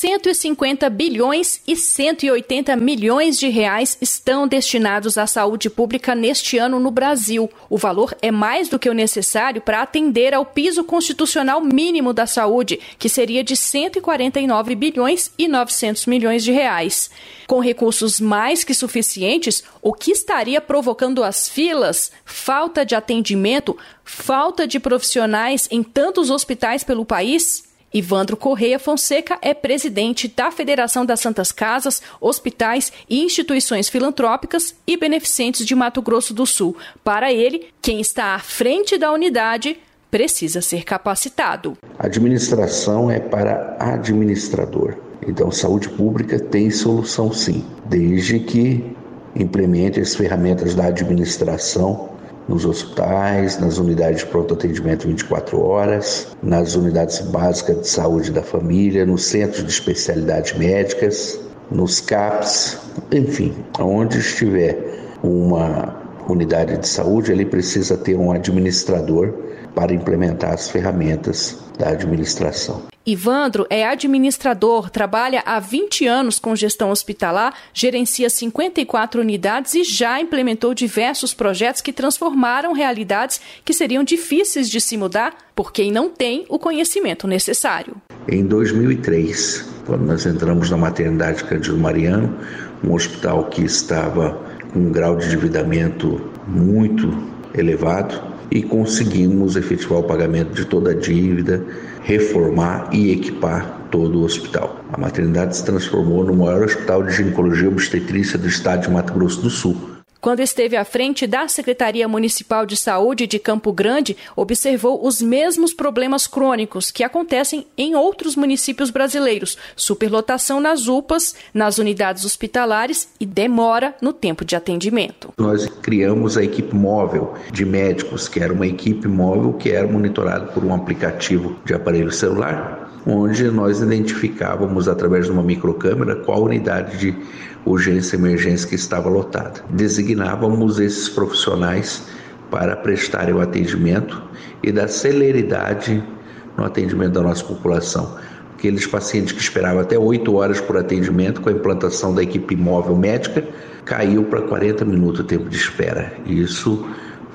150 bilhões e 180 milhões de reais estão destinados à saúde pública neste ano no Brasil. O valor é mais do que o necessário para atender ao piso constitucional mínimo da saúde, que seria de 149 bilhões e 900 milhões de reais. Com recursos mais que suficientes, o que estaria provocando as filas? Falta de atendimento, falta de profissionais em tantos hospitais pelo país? Ivandro Correia Fonseca é presidente da Federação das Santas Casas, Hospitais e Instituições Filantrópicas e Beneficentes de Mato Grosso do Sul. Para ele, quem está à frente da unidade precisa ser capacitado. Administração é para administrador. Então, saúde pública tem solução sim, desde que implemente as ferramentas da administração nos hospitais, nas unidades de pronto atendimento 24 horas, nas unidades básicas de saúde da família, nos centros de especialidades médicas, nos CAPs, enfim, onde estiver uma unidade de saúde, ele precisa ter um administrador para implementar as ferramentas da administração. Ivandro é administrador, trabalha há 20 anos com gestão hospitalar, gerencia 54 unidades e já implementou diversos projetos que transformaram realidades que seriam difíceis de se mudar por quem não tem o conhecimento necessário. Em 2003, quando nós entramos na maternidade Cândido Mariano, um hospital que estava com um grau de endividamento muito elevado, e conseguimos efetivar o pagamento de toda a dívida, reformar e equipar todo o hospital. A maternidade se transformou no maior hospital de ginecologia obstetrícia do estado de Mato Grosso do Sul quando esteve à frente da Secretaria Municipal de Saúde de Campo Grande, observou os mesmos problemas crônicos que acontecem em outros municípios brasileiros: superlotação nas UPAs, nas unidades hospitalares e demora no tempo de atendimento. Nós criamos a equipe móvel de médicos, que era uma equipe móvel que era monitorada por um aplicativo de aparelho celular onde nós identificávamos através de uma microcâmera qual unidade de urgência e emergência que estava lotada. Designávamos esses profissionais para prestarem o atendimento e dar celeridade no atendimento da nossa população. Aqueles pacientes que esperavam até 8 horas por atendimento com a implantação da equipe móvel médica, caiu para 40 minutos o tempo de espera. Isso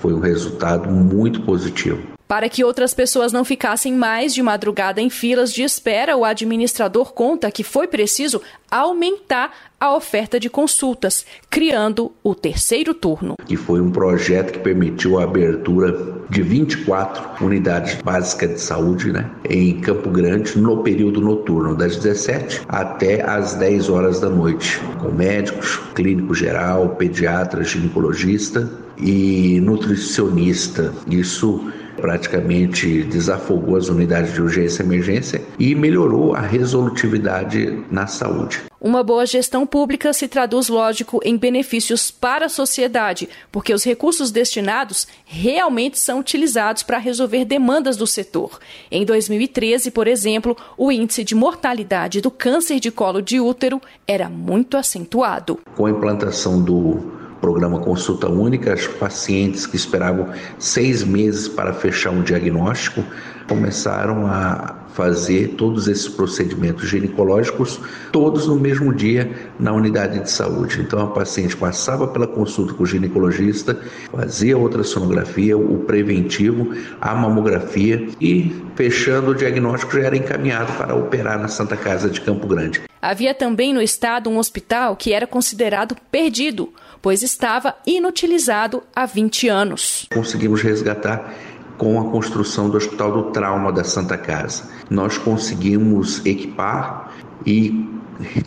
foi um resultado muito positivo. Para que outras pessoas não ficassem mais de madrugada em filas de espera, o administrador conta que foi preciso aumentar a oferta de consultas, criando o terceiro turno. Que foi um projeto que permitiu a abertura de 24 unidades básicas de saúde né, em Campo Grande no período noturno, das 17 até as 10 horas da noite, com médicos, clínico geral, pediatra, ginecologista e nutricionista. Isso praticamente desafogou as unidades de urgência e emergência e melhorou a resolutividade na saúde. Uma boa gestão pública se traduz, lógico, em benefícios para a sociedade, porque os recursos destinados realmente são utilizados para resolver demandas do setor. Em 2013, por exemplo, o índice de mortalidade do câncer de colo de útero era muito acentuado. Com a implantação do programa Consulta Única, as pacientes que esperavam seis meses para fechar um diagnóstico começaram a fazer todos esses procedimentos ginecológicos, todos no mesmo dia na unidade de saúde. Então a paciente passava pela consulta com o ginecologista, fazia outra sonografia, o preventivo, a mamografia e fechando o diagnóstico já era encaminhado para operar na Santa Casa de Campo Grande. Havia também no estado um hospital que era considerado perdido, pois estava inutilizado há 20 anos. Conseguimos resgatar com a construção do Hospital do Trauma da Santa Casa. Nós conseguimos equipar e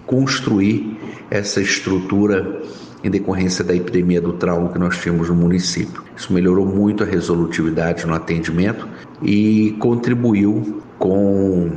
construir essa estrutura em decorrência da epidemia do trauma que nós tínhamos no município. Isso melhorou muito a resolutividade no atendimento e contribuiu com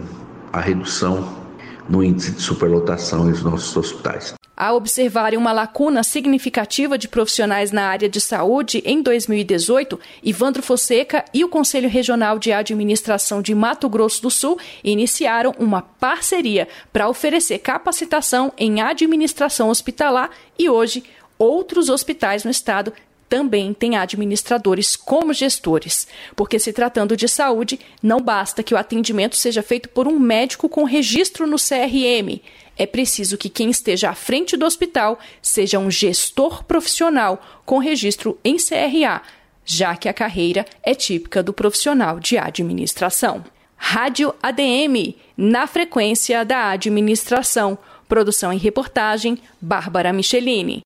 a redução no índice de superlotação nos nossos hospitais. A observarem uma lacuna significativa de profissionais na área de saúde em 2018, Ivandro Fonseca e o Conselho Regional de Administração de Mato Grosso do Sul iniciaram uma parceria para oferecer capacitação em administração hospitalar e hoje outros hospitais no estado também tem administradores como gestores, porque se tratando de saúde, não basta que o atendimento seja feito por um médico com registro no CRM. É preciso que quem esteja à frente do hospital seja um gestor profissional com registro em CRA, já que a carreira é típica do profissional de administração. Rádio ADM, na frequência da administração. Produção e reportagem, Bárbara Michelini.